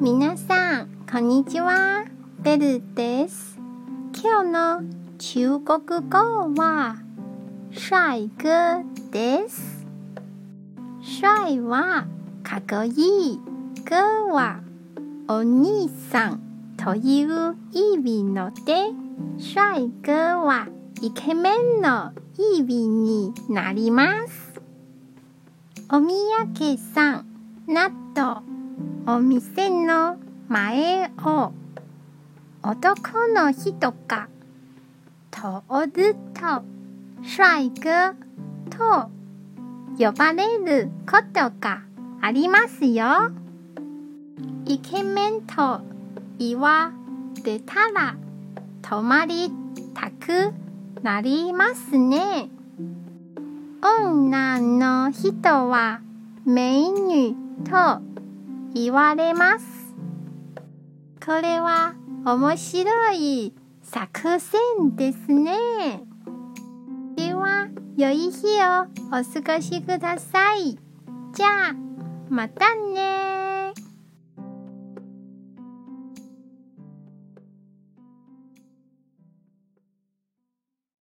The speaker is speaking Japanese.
皆さん、こんにちは。ベルです。今日の中国語は、帅哥です。帅はかっこいい。哥はお兄さんという意味ので、帅哥はイケメンの意味になります。おみやけさん、なとお店の前を男の人が通ると帅哥と呼ばれることがありますよ。イケメンと言われたら泊まりたくなりますね。女の人は美女と言われます。これは面白い作戦ですね。では、良い日をお過ごしください。じゃあ、またね